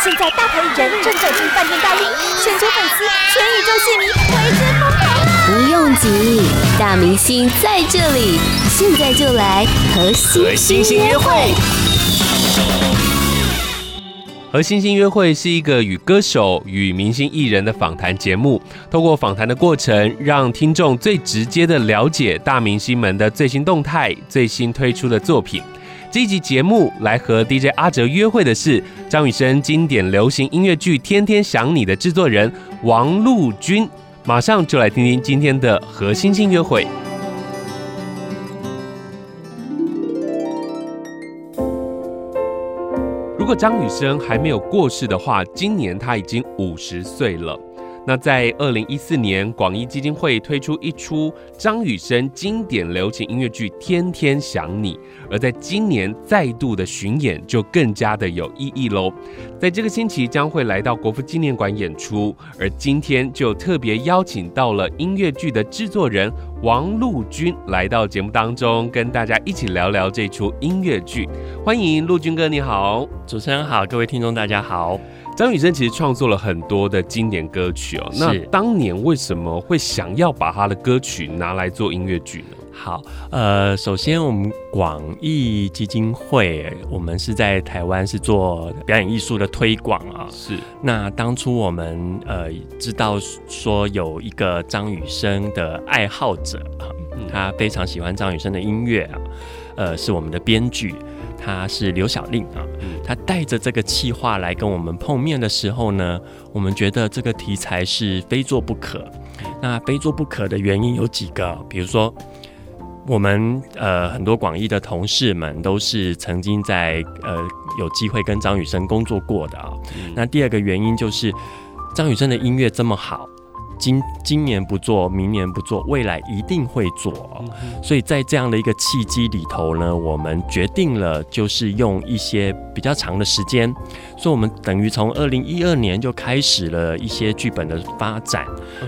现在大牌艺人正走进饭店大厅，全球粉丝、全宇宙戏迷为之疯狂！不用急，大明星在这里，现在就来和星星约会。和星星约会是一个与歌手与明星艺人的访谈节目，透过访谈的过程，让听众最直接的了解大明星们的最新动态、最新推出的作品。这一集节目来和 DJ 阿哲约会的是张雨生经典流行音乐剧《天天想你》的制作人王陆军，马上就来听听今天的和星星约会。如果张雨生还没有过世的话，今年他已经五十岁了。那在二零一四年，广义基金会推出一出张雨生经典流行音乐剧《天天想你》，而在今年再度的巡演就更加的有意义喽。在这个星期将会来到国父纪念馆演出，而今天就特别邀请到了音乐剧的制作人王陆军来到节目当中，跟大家一起聊聊这出音乐剧。欢迎陆军哥，你好，主持人好，各位听众大家好。张雨生其实创作了很多的经典歌曲哦。那当年为什么会想要把他的歌曲拿来做音乐剧呢？好，呃，首先我们广义基金会，我们是在台湾是做表演艺术的推广啊。是。那当初我们呃知道说有一个张雨生的爱好者啊，他非常喜欢张雨生的音乐啊，呃，是我们的编剧。他是刘小令啊，他带着这个企划来跟我们碰面的时候呢，我们觉得这个题材是非做不可。那非做不可的原因有几个，比如说我们呃很多广义的同事们都是曾经在呃有机会跟张雨生工作过的啊。那第二个原因就是张雨生的音乐这么好。今今年不做，明年不做，未来一定会做。所以在这样的一个契机里头呢，我们决定了就是用一些比较长的时间，所以我们等于从二零一二年就开始了一些剧本的发展，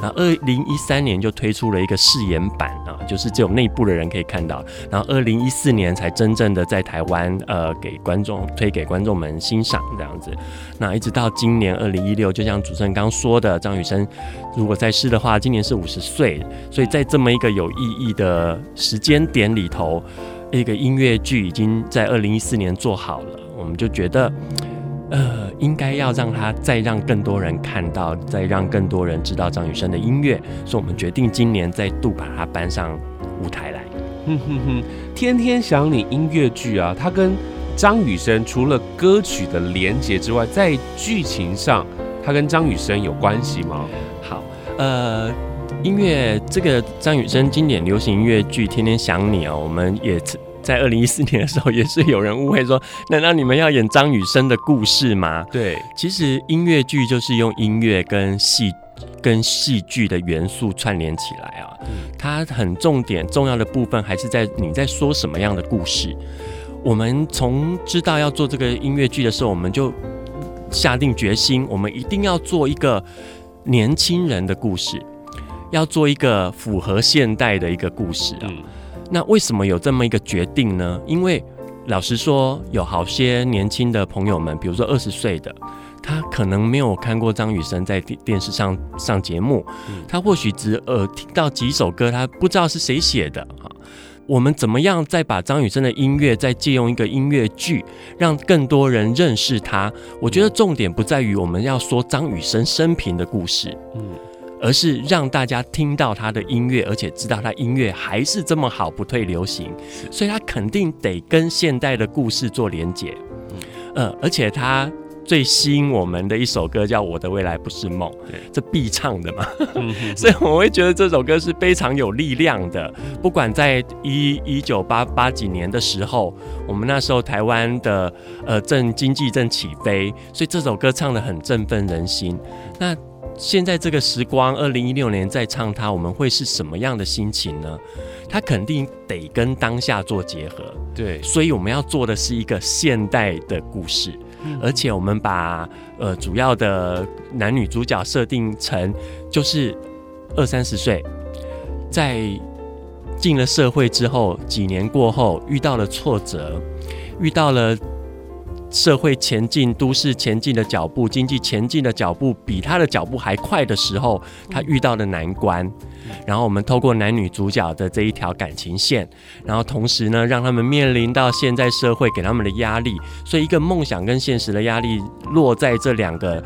然后二零一三年就推出了一个试演版啊，就是只有内部的人可以看到，然后二零一四年才真正的在台湾呃给观众推给观众们欣赏这样子。那一直到今年二零一六，就像主持人刚说的，张雨生如果在世的话，今年是五十岁，所以在这么一个有意义的时间点里头，一个音乐剧已经在二零一四年做好了，我们就觉得，呃，应该要让他再让更多人看到，再让更多人知道张雨生的音乐，所以我们决定今年再度把它搬上舞台来。哼哼哼，天天想你音乐剧啊，它跟张雨生除了歌曲的连结之外，在剧情上，它跟张雨生有关系吗？好。呃，音乐这个张雨生经典流行音乐剧《天天想你》哦，我们也在二零一四年的时候，也是有人误会说，难道你们要演张雨生的故事吗？对，其实音乐剧就是用音乐跟戏跟戏剧的元素串联起来啊，它很重点重要的部分还是在你在说什么样的故事。我们从知道要做这个音乐剧的时候，我们就下定决心，我们一定要做一个。年轻人的故事，要做一个符合现代的一个故事啊。那为什么有这么一个决定呢？因为老实说，有好些年轻的朋友们，比如说二十岁的，他可能没有看过张雨生在电电视上上节目，他或许只呃听到几首歌，他不知道是谁写的啊。我们怎么样再把张雨生的音乐再借用一个音乐剧，让更多人认识他？我觉得重点不在于我们要说张雨生生平的故事，嗯，而是让大家听到他的音乐，而且知道他音乐还是这么好，不退流行，所以他肯定得跟现代的故事做连结，嗯，呃，而且他。最吸引我们的一首歌叫《我的未来不是梦》，这必唱的嘛，所以我会觉得这首歌是非常有力量的。不管在一一九八八几年的时候，我们那时候台湾的呃正经济正起飞，所以这首歌唱的很振奋人心。那现在这个时光，二零一六年再唱它，我们会是什么样的心情呢？它肯定得跟当下做结合，对，所以我们要做的是一个现代的故事。而且我们把呃主要的男女主角设定成就是二三十岁，在进了社会之后，几年过后遇到了挫折，遇到了社会前进、都市前进的脚步、经济前进的脚步比他的脚步还快的时候，他遇到的难关。然后我们透过男女主角的这一条感情线，然后同时呢，让他们面临到现在社会给他们的压力，所以一个梦想跟现实的压力落在这两个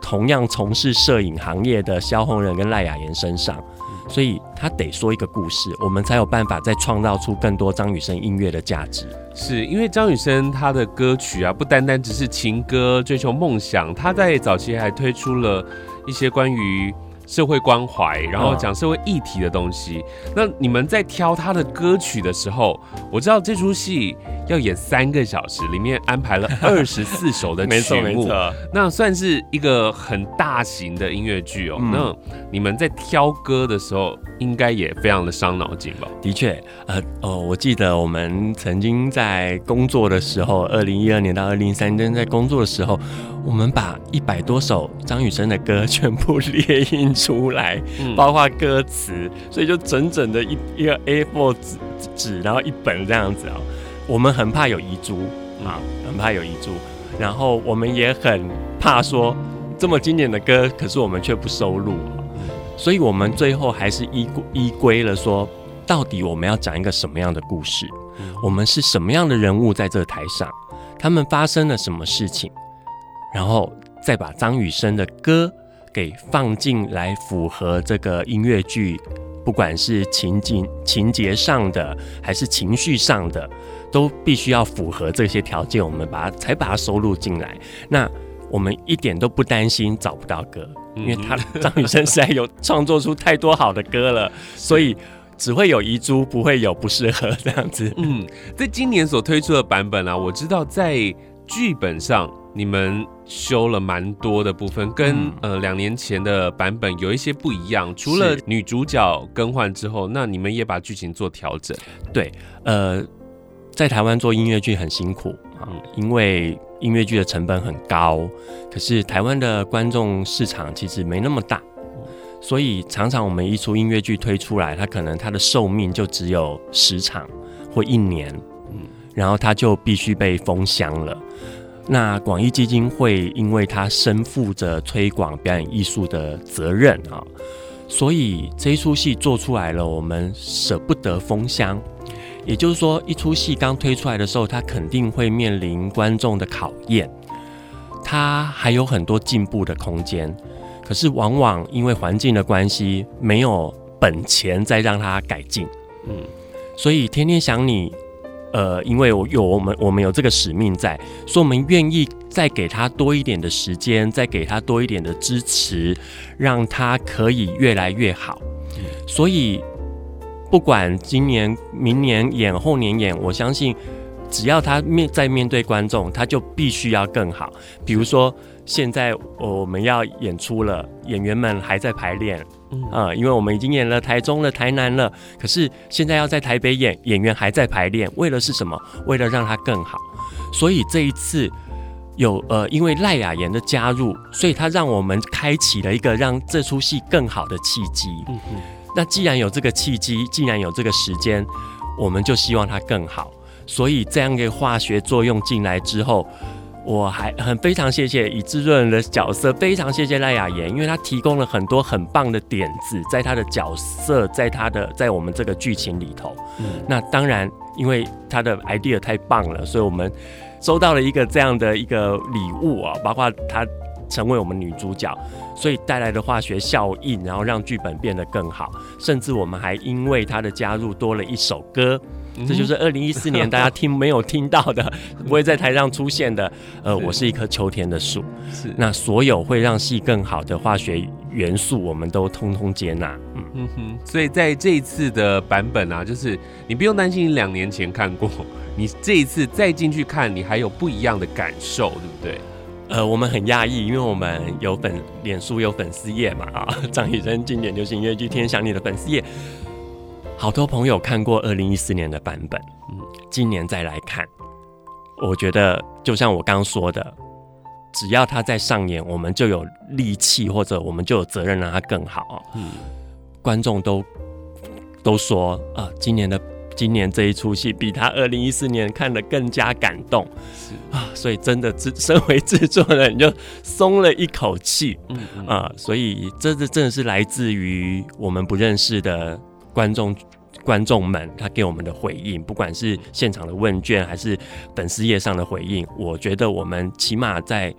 同样从事摄影行业的萧红人跟赖雅妍身上，所以他得说一个故事，我们才有办法再创造出更多张雨生音乐的价值。是因为张雨生他的歌曲啊，不单单只是情歌、追求梦想，他在早期还推出了一些关于。社会关怀，然后讲社会议题的东西。嗯。那你们在挑他的歌曲的时候，我知道这出戏要演三个小时，里面安排了 二十四首的曲目，没错没错，那算是一个很大型的音乐剧哦。嗯。那你们在挑歌的时候，应该也非常的伤脑筋吧？的确，呃哦，我记得我们曾经在工作的时候，二零一二年到二零一三年在工作的时候，我们把一百多首张雨生的歌全部列印出来，嗯、包括歌词，所以就整整的一一个 A4 纸纸，然后一本这样子啊、喔。我们很怕有遗珠啊，很怕有遗珠，然后我们也很怕说这么经典的歌，可是我们却不收录，所以我们最后还是依依归了说，到底我们要讲一个什么样的故事？我们是什么样的人物在这台上？他们发生了什么事情？然后再把张雨生的歌。给放进来，符合这个音乐剧，不管是情景情节上的，还是情绪上的，都必须要符合这些条件，我们把它才把它收录进来。那我们一点都不担心找不到歌，因为他张雨生实在有创作出太多好的歌了，所以只会有遗珠，不会有不适合这样子。嗯，在今年所推出的版本啊，我知道在剧本上。你们修了蛮多的部分，跟呃两年前的版本有一些不一样。除了女主角更换之后，那你们也把剧情做调整。对，呃，在台湾做音乐剧很辛苦啊，因为音乐剧的成本很高，可是台湾的观众市场其实没那么大，所以常常我们一出音乐剧推出来，它可能它的寿命就只有十场或一年，嗯，然后它就必须被封箱了。那广义基金会，因为它身负着推广表演艺术的责任啊，所以这一出戏做出来了，我们舍不得封箱。也就是说，一出戏刚推出来的时候，它肯定会面临观众的考验，它还有很多进步的空间。可是往往因为环境的关系，没有本钱再让它改进。嗯，所以天天想你。呃，因为我有我们，我们有这个使命在，所以我们愿意再给他多一点的时间，再给他多一点的支持，让他可以越来越好。所以，不管今年、明年演、后年演，我相信，只要他面在面对观众，他就必须要更好。比如说，现在我们要演出了，演员们还在排练。啊、嗯，因为我们已经演了台中了、台南了，可是现在要在台北演，演员还在排练，为了是什么？为了让它更好。所以这一次有呃，因为赖雅妍的加入，所以他让我们开启了一个让这出戏更好的契机。嗯嗯。那既然有这个契机，既然有这个时间，我们就希望它更好。所以这样一个化学作用进来之后。我还很非常谢谢以滋润的角色，非常谢谢赖雅妍，因为她提供了很多很棒的点子，在她的角色，在她的在我们这个剧情里头。嗯，那当然，因为她的 idea 太棒了，所以我们收到了一个这样的一个礼物啊，包括她成为我们女主角，所以带来的化学效应，然后让剧本变得更好，甚至我们还因为她的加入多了一首歌。这就是二零一四年大家听没有听到的，不会在台上出现的。呃，我是一棵秋天的树。是，那所有会让戏更好的化学元素，我们都通通接纳。嗯嗯哼。所以在这一次的版本啊，就是你不用担心，两年前看过，你这一次再进去看，你还有不一样的感受，对不对？呃，我们很讶异，因为我们有粉脸书有粉丝页嘛啊，张雨生经典流行音乐剧《天天想你》的粉丝页。好多朋友看过二零一四年的版本，嗯，今年再来看，我觉得就像我刚刚说的，只要他在上演，我们就有力气，或者我们就有责任让他更好。嗯，观众都都说啊，今年的今年这一出戏比他二零一四年看的更加感动，是。啊，所以真的制 身为制作人你就松了一口气，嗯，嗯。啊，所以这这真的是来自于我们不认识的观众观众们他给我们的回应，不管是现场的问卷还是粉丝页上的回应，我觉得我们起码在。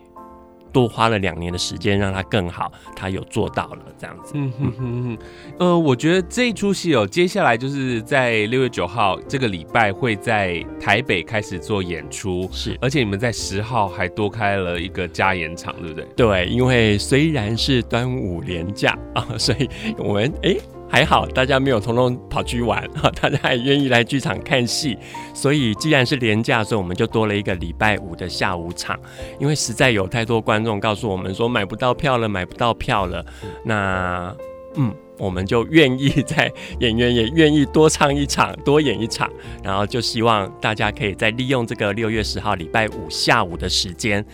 多花了两年的时间让它更好，他有做到了这样子。嗯哼哼哼，呃，我觉得这一出戏哦，接下来就是在六月九号这个礼拜会在台北开始做演出，是，而且你们在十号还多开了一个加演场，对不对？对，因为虽然是端午连假啊，所以我们哎。欸还好，大家没有通通跑去玩，大家还愿意来剧场看戏，所以既然是连假，所以我们就多了一个礼拜五的下午场，因为实在有太多观众告诉我们说买不到票了，买不到票了，那嗯，我们就愿意在演员也愿意多唱一场，多演一场，然后就希望大家可以再利用这个六月十号礼拜五下午的时间。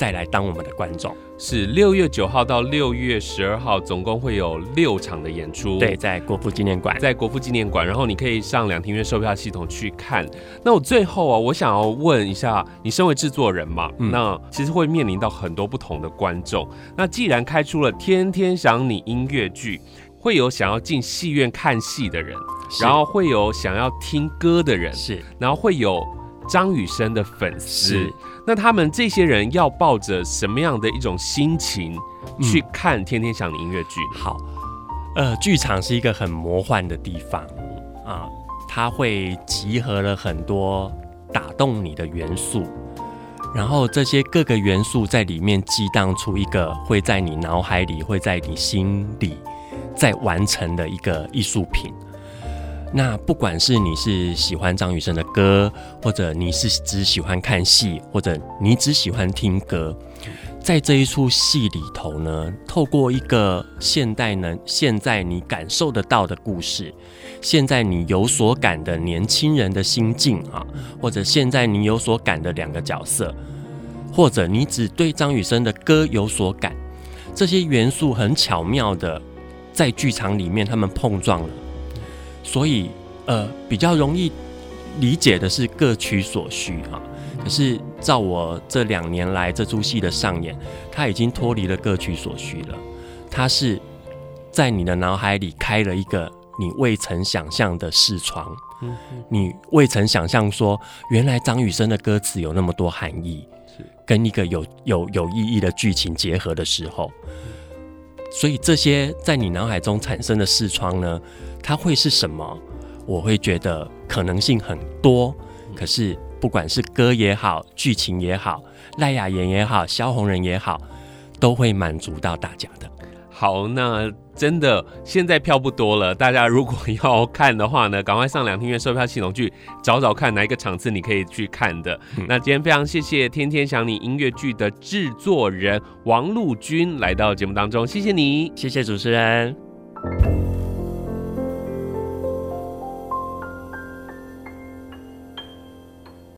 再来当我们的观众，是六月九号到六月十二号，总共会有六场的演出。对，在国父纪念馆，在国父纪念馆，然后你可以上两厅院售票系统去看。那我最后啊，我想要问一下，你身为制作人嘛，嗯、那其实会面临到很多不同的观众。那既然开出了天天想你音乐剧，会有想要进戏院看戏的人，然后会有想要听歌的人，是，然后会有张雨生的粉丝。那他们这些人要抱着什么样的一种心情去看《天天想你》音乐剧？好，呃，剧场是一个很魔幻的地方啊，它会集合了很多打动你的元素，然后这些各个元素在里面激荡出一个会在你脑海里、会在你心里在完成的一个艺术品。那不管是你是喜欢张雨生的歌，或者你是只喜欢看戏，或者你只喜欢听歌，在这一出戏里头呢，透过一个现代能现在你感受得到的故事，现在你有所感的年轻人的心境啊，或者现在你有所感的两个角色，或者你只对张雨生的歌有所感，这些元素很巧妙的在剧场里面他们碰撞了。所以，呃，比较容易理解的是各取所需哈。可是照我这两年来这出戏的上演，它已经脱离了各取所需了。它是在你的脑海里开了一个你未曾想象的视窗，你未曾想象说，原来张雨生的歌词有那么多含义，跟一个有有有意义的剧情结合的时候。所以这些在你脑海中产生的视窗呢，它会是什么？我会觉得可能性很多。可是不管是歌也好，剧情也好，赖雅妍也好，萧红人也好，都会满足到大家的。好，那真的现在票不多了，大家如果要看的话呢，赶快上两厅院售票系统去找找看哪一个场次你可以去看的。嗯、那今天非常谢谢《天天想你》音乐剧的制作人王陆军来到节目当中，谢谢你，谢谢主持人。